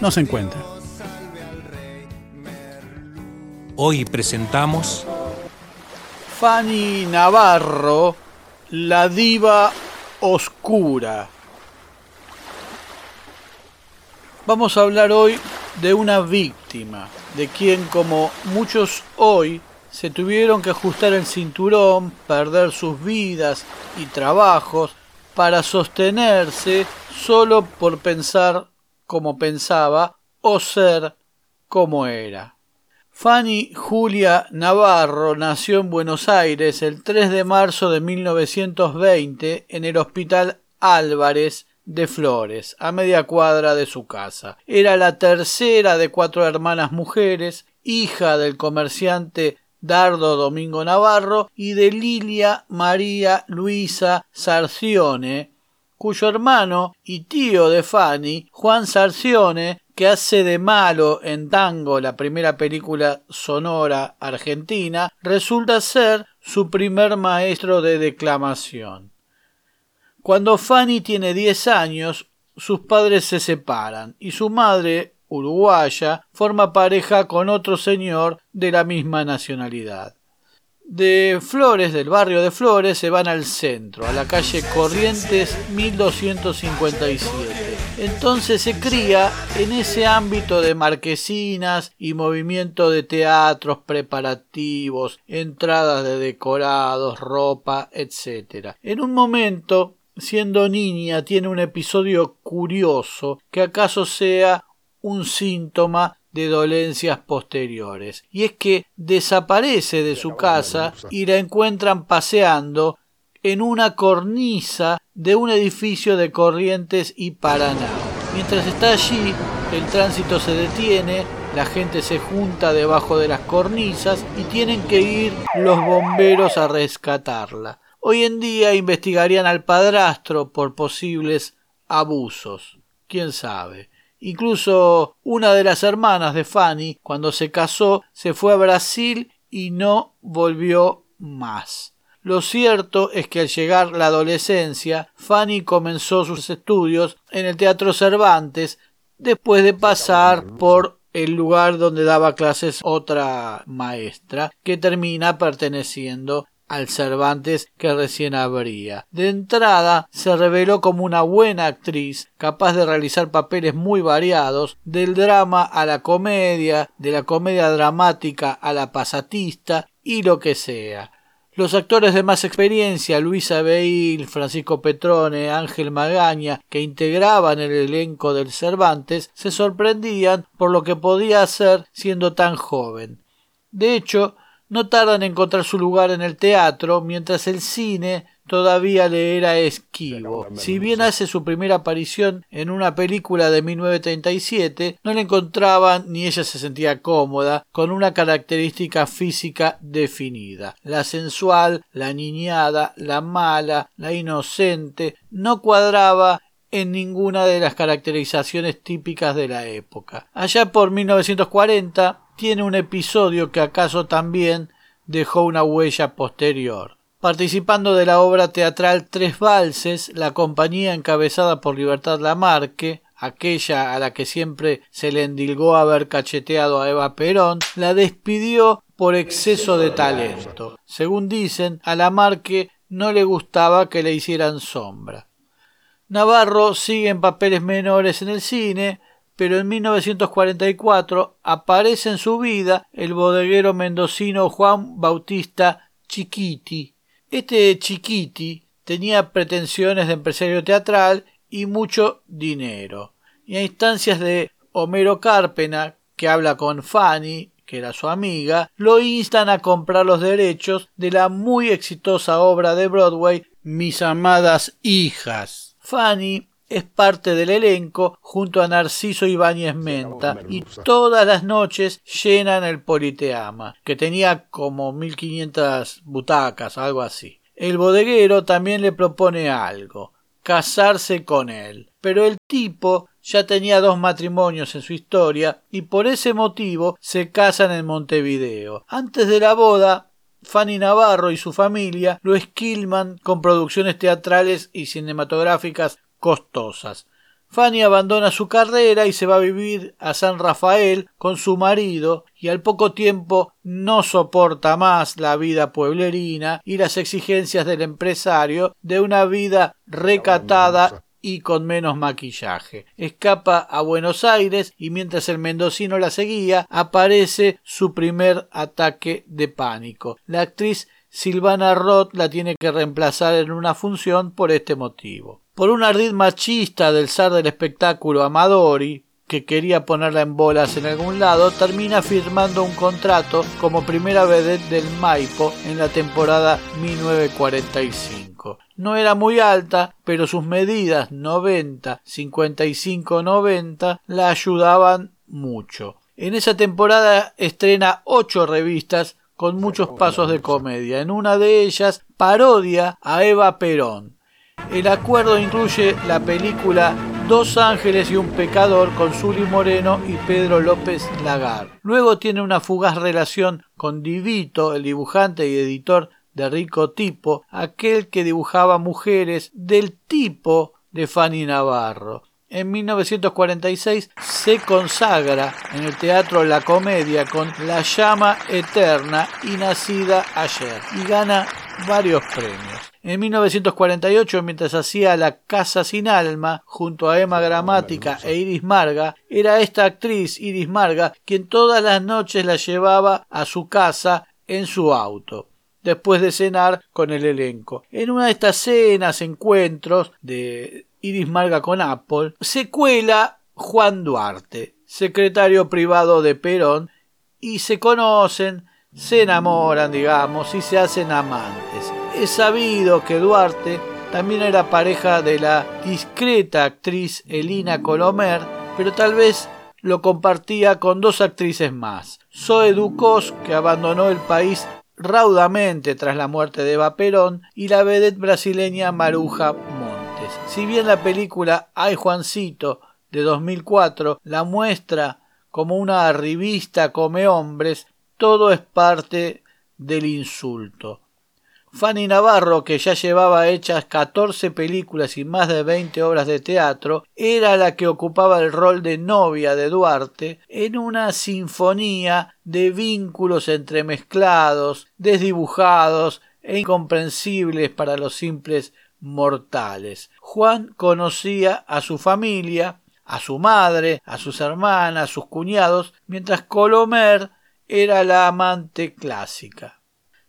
no se encuentra. Hoy presentamos Fanny Navarro, la diva oscura. Vamos a hablar hoy de una víctima, de quien como muchos hoy se tuvieron que ajustar el cinturón, perder sus vidas y trabajos para sostenerse solo por pensar como pensaba o ser como era. Fanny Julia Navarro nació en Buenos Aires el 3 de marzo de 1920 en el Hospital Álvarez de Flores, a media cuadra de su casa. Era la tercera de cuatro hermanas mujeres, hija del comerciante Dardo Domingo Navarro y de Lilia María Luisa Sarcione, cuyo hermano y tío de Fanny, Juan Sarcione, que hace de malo en Tango, la primera película sonora argentina, resulta ser su primer maestro de declamación. Cuando Fanny tiene diez años, sus padres se separan y su madre, uruguaya, forma pareja con otro señor de la misma nacionalidad de Flores, del barrio de Flores, se van al centro, a la calle Corrientes 1257. Entonces se cría en ese ámbito de marquesinas y movimiento de teatros preparativos, entradas de decorados, ropa, etc. En un momento, siendo niña, tiene un episodio curioso que acaso sea un síntoma de dolencias posteriores. Y es que desaparece de su casa y la encuentran paseando en una cornisa de un edificio de Corrientes y Paraná. Mientras está allí, el tránsito se detiene, la gente se junta debajo de las cornisas y tienen que ir los bomberos a rescatarla. Hoy en día investigarían al padrastro por posibles abusos. ¿Quién sabe? Incluso una de las hermanas de Fanny, cuando se casó, se fue a Brasil y no volvió más. Lo cierto es que al llegar la adolescencia, Fanny comenzó sus estudios en el Teatro Cervantes después de pasar por el lugar donde daba clases otra maestra que termina perteneciendo al Cervantes que recién abría. De entrada se reveló como una buena actriz, capaz de realizar papeles muy variados, del drama a la comedia, de la comedia dramática a la pasatista y lo que sea. Los actores de más experiencia, Luisa Beil, Francisco Petrone, Ángel Magaña, que integraban el elenco del Cervantes, se sorprendían por lo que podía hacer siendo tan joven. De hecho, no tarda en encontrar su lugar en el teatro, mientras el cine todavía le era esquivo. Si bien hace su primera aparición en una película de 1937, no le encontraban ni ella se sentía cómoda con una característica física definida. La sensual, la niñada, la mala, la inocente, no cuadraba en ninguna de las caracterizaciones típicas de la época. Allá por 1940 tiene un episodio que acaso también dejó una huella posterior. Participando de la obra teatral Tres Valses, la compañía encabezada por Libertad Lamarque, aquella a la que siempre se le endilgó haber cacheteado a Eva Perón, la despidió por exceso de talento. Según dicen, a Lamarque no le gustaba que le hicieran sombra. Navarro sigue en papeles menores en el cine, pero en 1944 aparece en su vida el bodeguero mendocino Juan Bautista Chiquiti. Este Chiquiti tenía pretensiones de empresario teatral y mucho dinero. Y a instancias de Homero Cárpena, que habla con Fanny, que era su amiga, lo instan a comprar los derechos de la muy exitosa obra de Broadway Mis amadas hijas. Fanny es parte del elenco junto a Narciso Ibáñez Menta y todas las noches llenan el Politeama, que tenía como 1500 butacas, algo así. El bodeguero también le propone algo, casarse con él, pero el tipo ya tenía dos matrimonios en su historia y por ese motivo se casan en Montevideo. Antes de la boda, Fanny Navarro y su familia lo esquilman con producciones teatrales y cinematográficas costosas. Fanny abandona su carrera y se va a vivir a San Rafael con su marido y al poco tiempo no soporta más la vida pueblerina y las exigencias del empresario de una vida recatada y con menos maquillaje. Escapa a Buenos Aires y mientras el mendocino la seguía aparece su primer ataque de pánico. La actriz Silvana Roth la tiene que reemplazar en una función por este motivo por un ardid machista del zar del espectáculo Amadori, que quería ponerla en bolas en algún lado, termina firmando un contrato como primera vedette del Maipo en la temporada 1945. No era muy alta, pero sus medidas 90, 55, 90 la ayudaban mucho. En esa temporada estrena ocho revistas con muchos pasos de comedia. En una de ellas parodia a Eva Perón el acuerdo incluye la película Dos ángeles y un pecador con Zuli Moreno y Pedro López Lagar. Luego tiene una fugaz relación con Divito, el dibujante y editor de Rico Tipo, aquel que dibujaba mujeres del tipo de Fanny Navarro. En 1946 se consagra en el teatro La Comedia con La llama eterna y nacida ayer y gana varios premios. En 1948, mientras hacía La Casa sin Alma, junto a Emma Gramática e Iris Marga, era esta actriz, Iris Marga, quien todas las noches la llevaba a su casa en su auto después de cenar con el elenco. En una de estas cenas, encuentros de Iris Marga con Apple, se cuela Juan Duarte, secretario privado de Perón, y se conocen, se enamoran, digamos, y se hacen amantes. Es sabido que Duarte también era pareja de la discreta actriz Elina Colomer, pero tal vez lo compartía con dos actrices más. Zoe Ducos, que abandonó el país raudamente tras la muerte de Eva Perón, y la vedette brasileña Maruja Montes. Si bien la película Ay Juancito de 2004 la muestra como una revista come hombres, todo es parte del insulto. Fanny Navarro, que ya llevaba hechas 14 películas y más de 20 obras de teatro, era la que ocupaba el rol de novia de Duarte en una sinfonía de vínculos entremezclados, desdibujados e incomprensibles para los simples mortales. Juan conocía a su familia, a su madre, a sus hermanas, a sus cuñados, mientras Colomer era la amante clásica.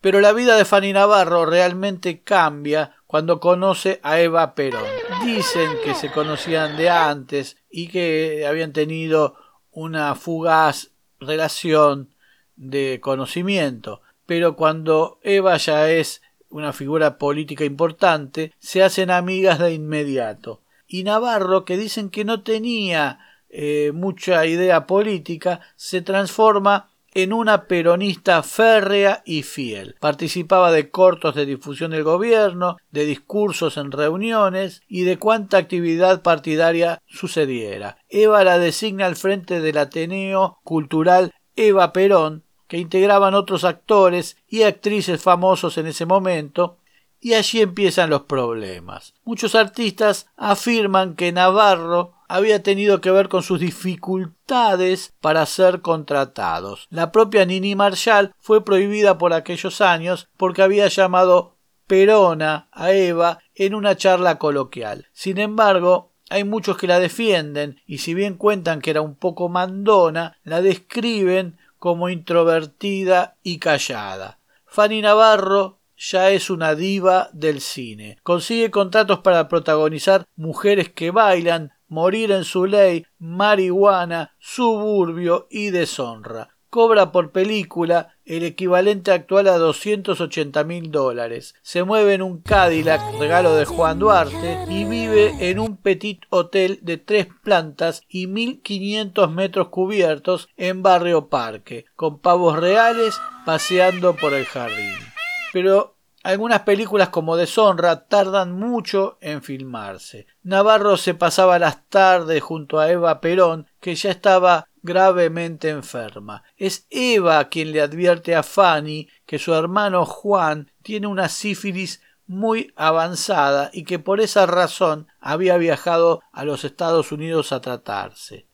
Pero la vida de Fanny Navarro realmente cambia cuando conoce a Eva Perón. Dicen que se conocían de antes y que habían tenido una fugaz relación de conocimiento, pero cuando Eva ya es una figura política importante, se hacen amigas de inmediato. Y Navarro, que dicen que no tenía eh, mucha idea política, se transforma en una peronista férrea y fiel. Participaba de cortos de difusión del gobierno, de discursos en reuniones y de cuánta actividad partidaria sucediera. Eva la designa al frente del Ateneo Cultural Eva Perón, que integraban otros actores y actrices famosos en ese momento, y allí empiezan los problemas. Muchos artistas afirman que Navarro había tenido que ver con sus dificultades para ser contratados. La propia Nini Marshall fue prohibida por aquellos años porque había llamado Perona a Eva en una charla coloquial. Sin embargo, hay muchos que la defienden y si bien cuentan que era un poco mandona, la describen como introvertida y callada. Fanny Navarro ya es una diva del cine. Consigue contratos para protagonizar Mujeres que bailan, Morir en su ley, Marihuana, Suburbio y Deshonra. cobra por película el equivalente actual a 280 mil dólares. Se mueve en un Cadillac, regalo de Juan Duarte, y vive en un petit hotel de tres plantas y 1500 metros cubiertos en Barrio Parque, con pavos reales paseando por el jardín. Pero algunas películas como Deshonra tardan mucho en filmarse. Navarro se pasaba las tardes junto a Eva Perón, que ya estaba gravemente enferma. Es Eva quien le advierte a Fanny que su hermano Juan tiene una sífilis muy avanzada y que por esa razón había viajado a los Estados Unidos a tratarse.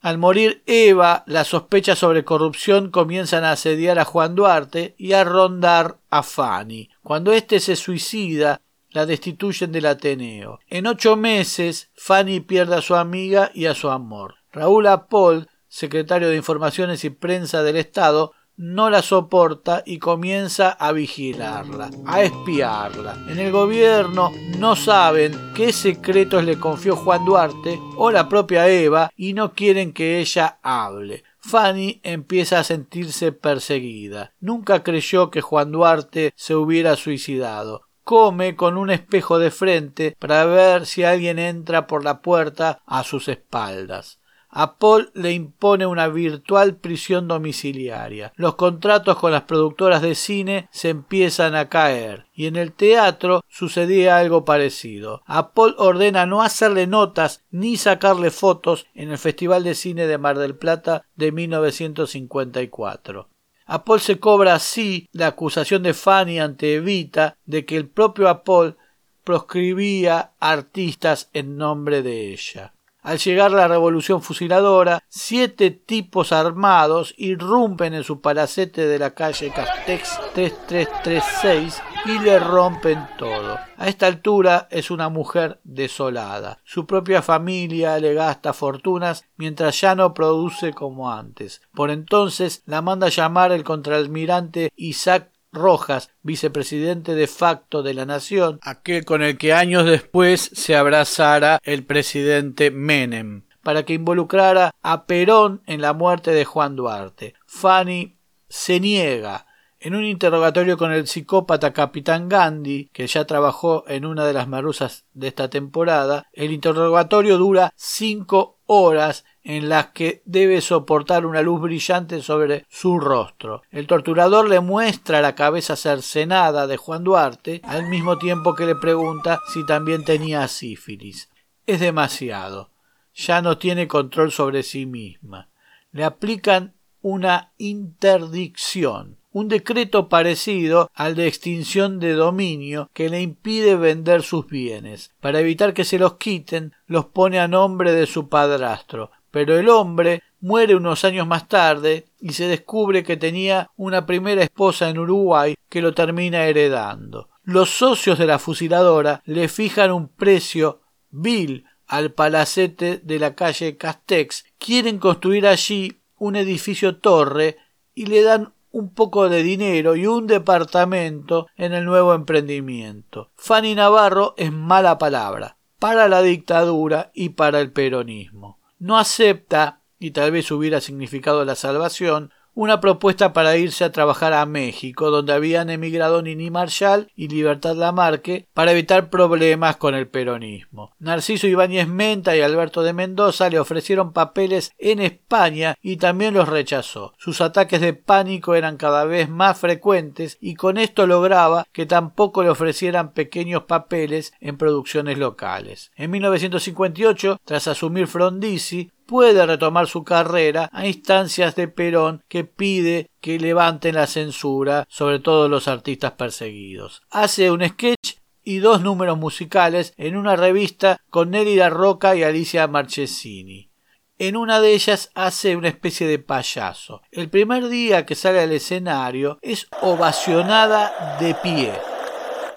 Al morir Eva, las sospechas sobre corrupción comienzan a asediar a Juan Duarte y a rondar a Fanny. Cuando éste se suicida, la destituyen del Ateneo. En ocho meses, Fanny pierde a su amiga y a su amor. Raúl Apol, secretario de Informaciones y Prensa del Estado, no la soporta y comienza a vigilarla, a espiarla. En el gobierno no saben qué secretos le confió Juan Duarte o la propia Eva y no quieren que ella hable. Fanny empieza a sentirse perseguida. Nunca creyó que Juan Duarte se hubiera suicidado. Come con un espejo de frente para ver si alguien entra por la puerta a sus espaldas. A Paul le impone una virtual prisión domiciliaria. Los contratos con las productoras de cine se empiezan a caer y en el teatro sucedía algo parecido. A Paul ordena no hacerle notas ni sacarle fotos en el Festival de Cine de Mar del Plata de 1954. A Paul se cobra así la acusación de Fanny ante Evita de que el propio Apol proscribía artistas en nombre de ella. Al llegar la revolución fusiladora, siete tipos armados irrumpen en su palacete de la calle Castex 3336 y le rompen todo. A esta altura es una mujer desolada. Su propia familia le gasta fortunas mientras ya no produce como antes. Por entonces la manda llamar el contraalmirante Isaac Rojas, vicepresidente de facto de la nación, aquel con el que años después se abrazara el presidente Menem, para que involucrara a Perón en la muerte de Juan Duarte. Fanny se niega. En un interrogatorio con el psicópata Capitán Gandhi, que ya trabajó en una de las marusas de esta temporada, el interrogatorio dura cinco horas en las que debe soportar una luz brillante sobre su rostro. El torturador le muestra la cabeza cercenada de Juan Duarte, al mismo tiempo que le pregunta si también tenía sífilis. Es demasiado. Ya no tiene control sobre sí misma. Le aplican una interdicción, un decreto parecido al de extinción de dominio que le impide vender sus bienes. Para evitar que se los quiten, los pone a nombre de su padrastro, pero el hombre muere unos años más tarde y se descubre que tenía una primera esposa en Uruguay que lo termina heredando. Los socios de la fusiladora le fijan un precio vil al palacete de la calle Castex, quieren construir allí un edificio torre y le dan un poco de dinero y un departamento en el nuevo emprendimiento. Fanny Navarro es mala palabra para la dictadura y para el peronismo no acepta, y tal vez hubiera significado la salvación, una propuesta para irse a trabajar a México, donde habían emigrado Nini Marshall y Libertad Lamarque para evitar problemas con el peronismo. Narciso Ibáñez Menta y Alberto de Mendoza le ofrecieron papeles en España y también los rechazó. Sus ataques de pánico eran cada vez más frecuentes y con esto lograba que tampoco le ofrecieran pequeños papeles en producciones locales. En 1958, tras asumir Frondizi, puede retomar su carrera a instancias de Perón que pide que levanten la censura sobre todos los artistas perseguidos. Hace un sketch y dos números musicales en una revista con Nélida Roca y Alicia Marchesini. En una de ellas hace una especie de payaso. El primer día que sale al escenario es ovacionada de pie.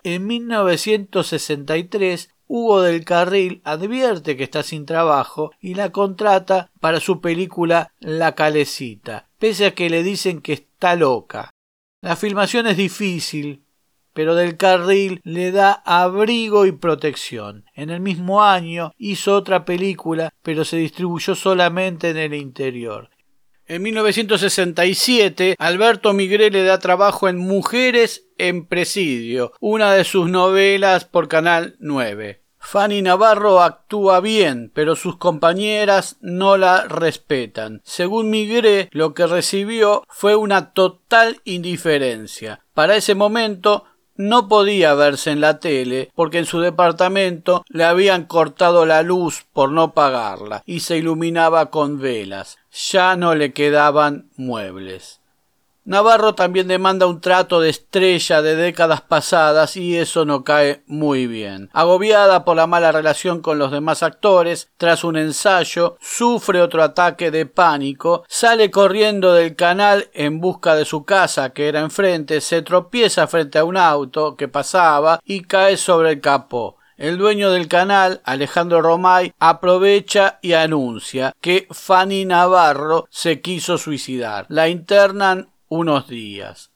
En 1963 Hugo del Carril advierte que está sin trabajo y la contrata para su película La Calecita, pese a que le dicen que está loca. La filmación es difícil, pero del Carril le da abrigo y protección. En el mismo año hizo otra película, pero se distribuyó solamente en el interior. En 1967, Alberto Migré le da trabajo en Mujeres en Presidio, una de sus novelas por Canal 9. Fanny Navarro actúa bien, pero sus compañeras no la respetan. Según Migré, lo que recibió fue una total indiferencia. Para ese momento no podía verse en la tele porque en su departamento le habían cortado la luz por no pagarla y se iluminaba con velas. Ya no le quedaban muebles. Navarro también demanda un trato de estrella de décadas pasadas y eso no cae muy bien. Agobiada por la mala relación con los demás actores, tras un ensayo, sufre otro ataque de pánico, sale corriendo del canal en busca de su casa que era enfrente, se tropieza frente a un auto que pasaba y cae sobre el capó. El dueño del canal, Alejandro Romay, aprovecha y anuncia que Fanny Navarro se quiso suicidar. La internan unos días.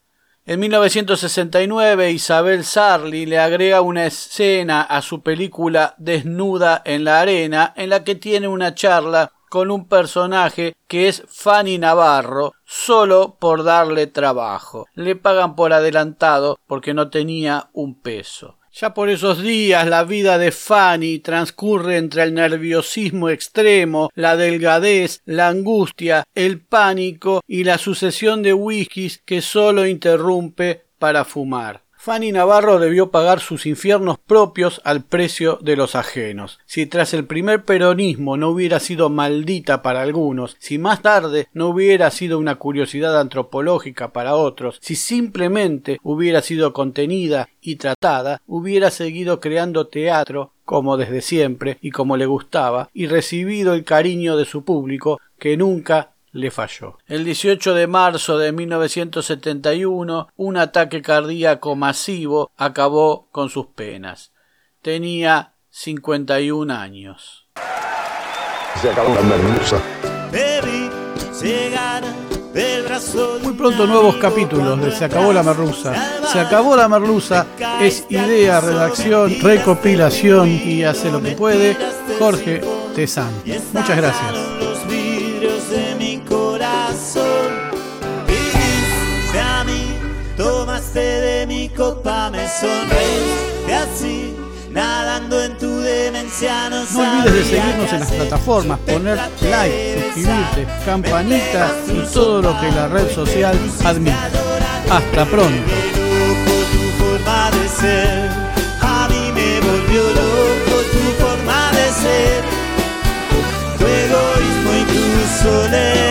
En 1969 Isabel Sarli le agrega una escena a su película Desnuda en la arena en la que tiene una charla con un personaje que es Fanny Navarro solo por darle trabajo. Le pagan por adelantado porque no tenía un peso. Ya por esos días la vida de Fanny transcurre entre el nerviosismo extremo, la delgadez, la angustia, el pánico y la sucesión de whiskies que solo interrumpe para fumar. Fanny Navarro debió pagar sus infiernos propios al precio de los ajenos. Si tras el primer peronismo no hubiera sido maldita para algunos, si más tarde no hubiera sido una curiosidad antropológica para otros, si simplemente hubiera sido contenida y tratada, hubiera seguido creando teatro como desde siempre y como le gustaba, y recibido el cariño de su público que nunca le falló. El 18 de marzo de 1971, un ataque cardíaco masivo acabó con sus penas. Tenía 51 años. Se acabó la merluza. Muy pronto nuevos capítulos de Se acabó la merluza. Se acabó la merluza es idea, redacción, recopilación y hace lo que puede Jorge Tezán. Muchas gracias. ropa me sonreí. Y así, nadando en tu demencia, no, no olvides de seguirnos en las plataformas, poner like, suscribirte, campanita y todo lo que la red social admite. Hasta pronto. A mí me volvió loco tu forma de ser, tu egoísmo y tu soledad.